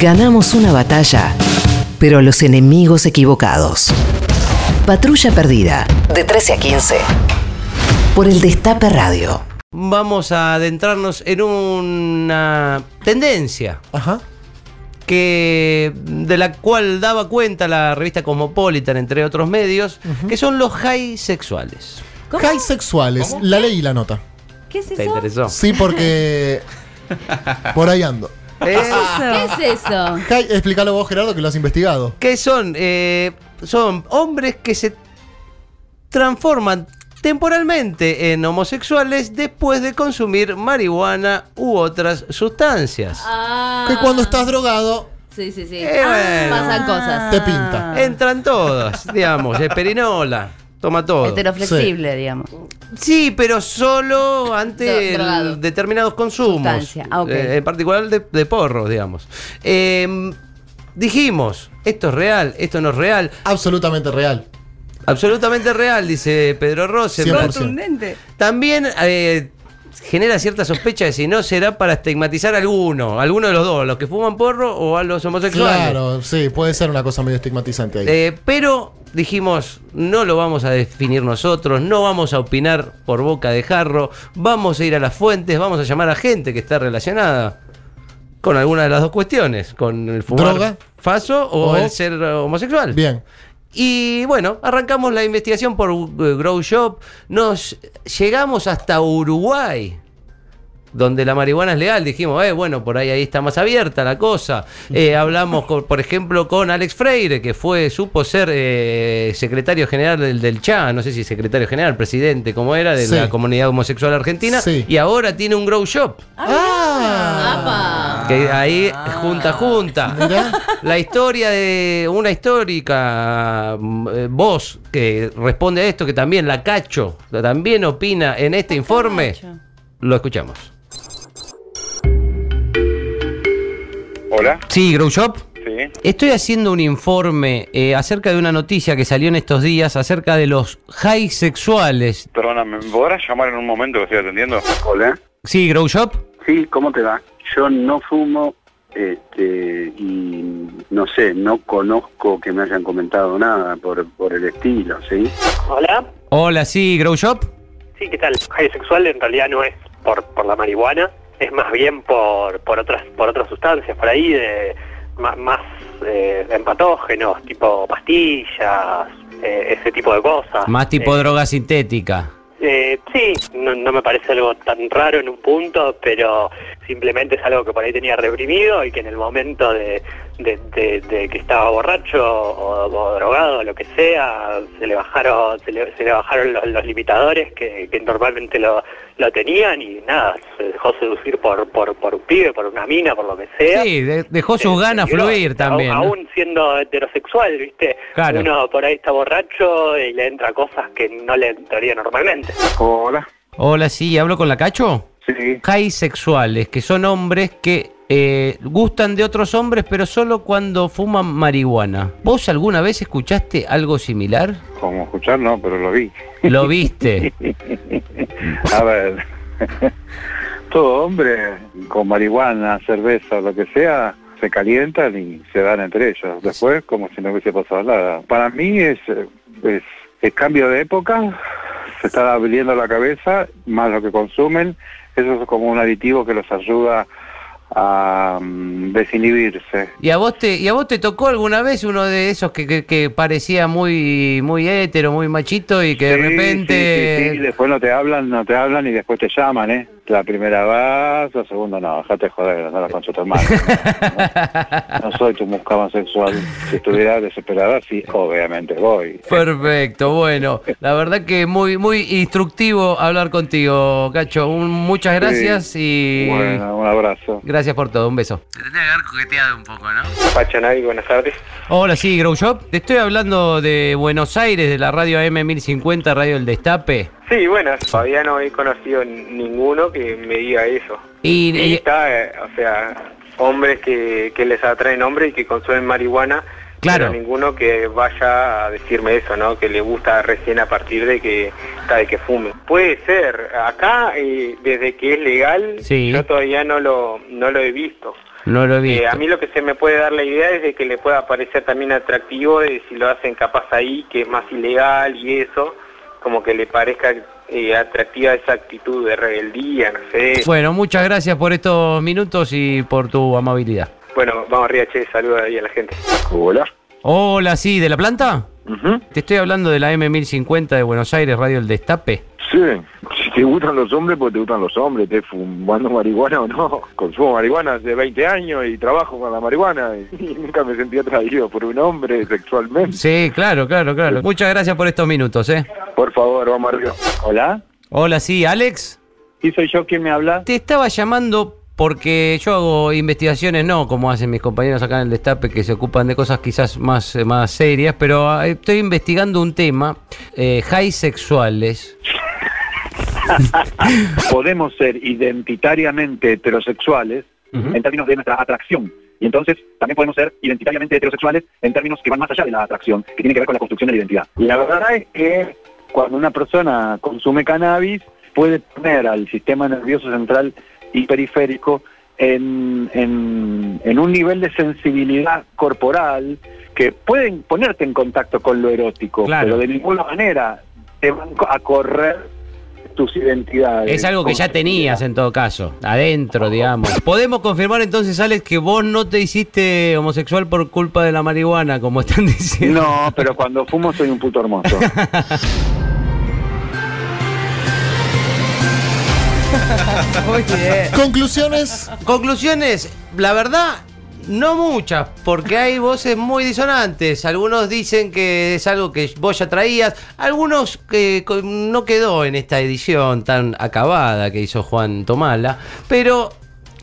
Ganamos una batalla, pero los enemigos equivocados. Patrulla Perdida, de 13 a 15. Por el Destape Radio. Vamos a adentrarnos en una tendencia Ajá. que de la cual daba cuenta la revista Cosmopolitan, entre otros medios, que son los high sexuales. ¿Cómo? High sexuales. La ley y la nota. ¿Qué es ¿Te eso? interesó? Sí, porque. por ahí ando. Eh, ¿Qué es eso? Explícalo vos, Gerardo, que lo has investigado. ¿Qué son? Eh, son hombres que se transforman temporalmente en homosexuales después de consumir marihuana u otras sustancias. Ah. Que cuando estás drogado, Sí, sí, sí. Eh, bueno. Pasan cosas. te pinta. Entran todas, digamos, es perinola, toma todo. Heteroflexible, digamos. Sí, pero solo ante Dro- determinados consumos. Ah. Eh, en particular de, de porros, digamos. Eh, dijimos, esto es real, esto no es real. absolutamente real. Absolutamente real, dice Pedro Rose. 100%. También eh, genera cierta sospecha de si no será para estigmatizar a alguno, alguno de los dos, los que fuman porro o a los homosexuales. Claro, sí, puede ser una cosa medio estigmatizante ahí. Eh, pero dijimos, no lo vamos a definir nosotros, no vamos a opinar por boca de jarro, vamos a ir a las fuentes, vamos a llamar a gente que está relacionada con alguna de las dos cuestiones, con el fumar ¿Droga? faso o, O- el ser homosexual. Bien. Y bueno, arrancamos la investigación por eh, Grow Shop, nos llegamos hasta Uruguay. Donde la marihuana es legal, dijimos, eh, bueno, por ahí ahí está más abierta la cosa. Eh, hablamos, con- por ejemplo, con Alex Freire, que fue, supo ser eh, secretario general del, del CHA, no sé si secretario general, presidente, como era, de Sí. la comunidad homosexual argentina, Sí. y ahora tiene un Grow Shop. Ah. ¡Apa! Que ahí junta, junta. Mirá. La historia de una histórica mm, eh, voz que responde a esto, que también la Cacho también opina en este informe, Cacho. lo escuchamos. Hola, Sí, Grow Shop. sí. Estoy haciendo un informe eh, acerca de una noticia que salió en estos días acerca de los high sexuales. Perdóname, ¿me podrás llamar en un momento que estoy atendiendo? Hola, Sí, Grow Shop. sí, ¿cómo te va? Yo no fumo este, y no sé, no conozco que me hayan comentado nada por, por el estilo, ¿sí? Hola, Hola, sí, Grow Shop. sí, ¿qué tal? High sexual en realidad no es por, por la marihuana, es más bien por, por otras por otras sustancias por ahí de más, más eh, empatógenos, tipo pastillas, eh, ese tipo de cosas. Más tipo Eh, droga sintética. eh, sí, no, no me parece algo tan raro en un punto, pero simplemente es algo que por ahí tenía reprimido y que en el momento de, de- de- de que estaba borracho o, o drogado o lo que sea, se le bajaron, se le, se le bajaron los, los limitadores que, que normalmente lo, lo tenían y nada, se dejó seducir por, por, por un pibe, por una mina, por lo que sea. Sí, de- dejó sus Eh, ganas fluir también. ¿no? Aún siendo heterosexual, ¿viste? Claro. Uno por ahí está borracho y le entra cosas que no le entraría normalmente. Hola, Hola, sí, ¿hablo con la Cacho? Sí, sexuales, que son hombres que eh, gustan de otros hombres, pero solo cuando fuman marihuana. ¿Vos alguna vez escuchaste algo similar? Como escuchar, no, pero lo vi. ¿Lo viste? A ver, todo hombre con marihuana, cerveza, lo que sea, se calientan y se dan entre ellos. Después, como si no hubiese pasado nada. Para mí es, es, es cambio de época, se está abriendo la cabeza, más lo que consumen. Eso es como un aditivo que los ayuda a mm, desinhibirse. ¿Y a vos te, y a vos te tocó alguna vez uno de esos que, que- que parecía muy, muy hétero, muy machito y que de repente... sí, sí, sí, después no te hablan, no te hablan y después te llaman, ¿eh? La primera vas, la segunda no, dejate joder, no la concha tu hermano. No, no soy tu muscama sexual. Si estuviera desesperada, sí, obviamente voy. Perfecto, bueno, la verdad que muy muy instructivo hablar contigo, Cacho. Un- muchas gracias y Bueno, un abrazo. gracias por todo, un beso. Te tendría que haber coqueteado un poco, ¿no? Pachanay, buenas tardes. Hola, sí, Grow Shop. Te estoy hablando de Buenos Aires, de la radio AM1050, Radio El Destape. Sí, bueno, todavía no he conocido ninguno que me diga eso. Y, Y y- está, eh, o sea, hombres que, que les atraen hombres y que consumen marihuana, Claro. pero ninguno que vaya a decirme eso, ¿no? Que le gusta recién a partir de que de que fume. Puede ser. Acá, eh, desde que es legal, Sí. yo todavía no lo no lo he visto. No lo he visto. Eh, a mí lo que se me puede dar la idea es de que le pueda parecer también atractivo de si lo hacen capaz ahí, que es más ilegal y eso, como que le parezca eh, atractiva esa actitud de rebeldía, no sé. Bueno, muchas gracias por estos minutos y por tu amabilidad. Bueno, vamos arriba, che, saluda ahí a la gente. Hola. Hola, sí, ¿de la planta? Te estoy hablando de la M1050 de Buenos Aires, Radio El Destape. Sí, si te gustan los hombres, pues te gustan los hombres. ¿Te fumando marihuana o no? Consumo marihuana hace 20 años y trabajo con la marihuana y, nunca me sentí atraído por un hombre sexualmente. Sí, claro, claro, claro. Muchas gracias por estos minutos, ¿eh? Por favor, vamos arriba. Hola. Hola, sí, Alex. Sí, soy yo quien me habla. Te estaba llamando porque yo hago investigaciones, no como hacen mis compañeros acá en el Destape, que se ocupan de cosas quizás más, eh, más serias, pero ah, estoy investigando un tema, eh, high sexuales. Podemos ser identitariamente heterosexuales en términos de nuestra atracción. Y entonces también podemos ser identitariamente heterosexuales en términos que van más allá de la atracción, que tienen que ver con la construcción de la identidad. La verdad es que cuando una persona consume cannabis, puede poner al sistema nervioso central y periférico en, en, en un nivel de sensibilidad corporal que pueden ponerte en contacto con lo erótico, Claro. pero de ninguna manera te van a correr tus identidades. Es algo que ya tenías en todo caso, adentro, digamos. ¿Podemos confirmar entonces, Alex, que vos no te hiciste homosexual por culpa de la marihuana, como están diciendo? No, pero cuando fumo soy un puto hermoso. Muy bien. Conclusiones. Conclusiones, la verdad, no muchas, porque hay voces muy disonantes. Algunos dicen que es algo que vos ya traías, algunos que no quedó en esta edición tan acabada que hizo Juan Tomala, pero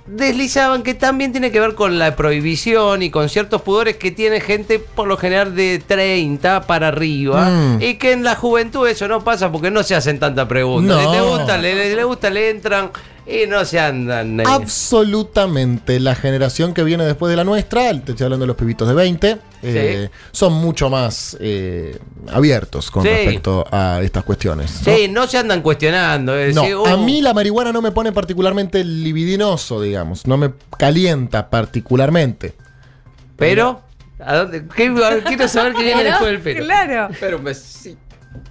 deslizaban que también tiene que ver con la prohibición y con ciertos pudores que tiene gente por lo general de 30 para arriba Mm. y que en la juventud eso no pasa porque no se hacen tanta. No. Si te gusta, le, le- le gusta, le entran y no se andan. eh. Absolutamente. La generación que viene después de la nuestra, te estoy hablando de los pibitos de 20, eh, son mucho más eh, abiertos con Sí. respecto a estas cuestiones. ¿no? Sí, no se andan cuestionando. es No, decir, a uh, mí la marihuana no me pone particularmente libidinoso, digamos. No me calienta particularmente. Pero, ¿a dónde? ¿Qué- quiero saber qué viene después del pero. Claro. Pero un besito.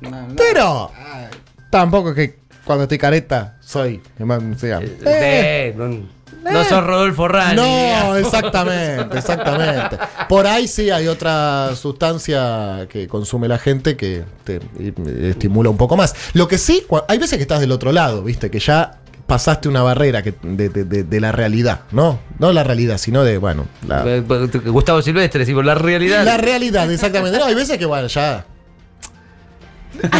No, no. Pero tampoco es que cuando estoy careta soy. digamos, Eh, no, no sos Rodolfo Rani. No, exactamente, exactamente. Por ahí sí hay otra sustancia que consume la gente que te eh, estimula un poco más. Lo que sí, hay veces que estás del otro lado, viste, que ya pasaste una barrera que, de, de- de- de la realidad, ¿no? No la realidad, sino de, bueno, la, Eh, Gustavo Silvestre, decimos, la realidad. la realidad, exactamente. No, hay veces que, bueno, ya.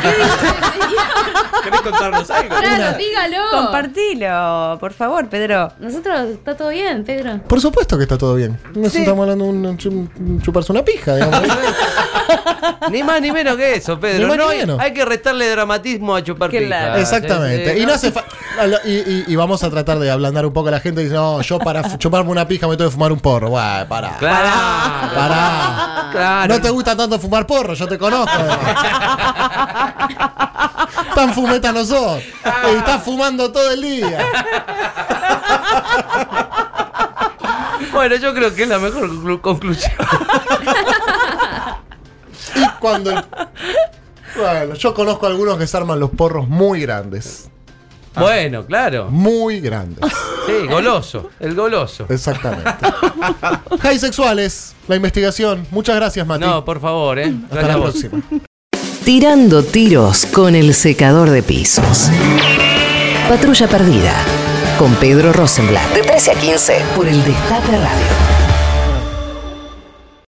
¿Querés contarnos algo? Claro, dígalo. Compartilo, por favor, Pedro. Nosotros, está todo bien, Pedro. Por supuesto que está todo bien. No Sí. estamos hablando de un, chu- chuparse una pija, digamos. Ni más ni menos que eso, Pedro. Ni más No ni hay, menos. hay que restarle dramatismo a chupar Claro. pija. Exactamente. Sí, sí, y no hace fa- y, y- y vamos a tratar de ablandar un poco a la gente. y Dice, no, yo para chuparme una pija me tengo que fumar un porro. Bueno, pará. Claro. Pará. Claro. No te gusta tanto fumar porro, yo te conozco. Tan fumeta no sos. Y estás fumando todo el día. Bueno, yo creo que es la mejor conclu- conclusión. Y cuando. Bueno, yo conozco a algunos que se arman los porros muy grandes. Bueno, claro. Muy grandes. Sí, goloso. El goloso. Exactamente. High sexuales, la investigación. Muchas gracias, Mati. No, por favor, ¿eh? Hasta Gracias la vos. próxima. Tirando tiros con el secador de pisos. Patrulla perdida. Con Pedro Rosenblatt. De 13 a 15 por el Destape Radio.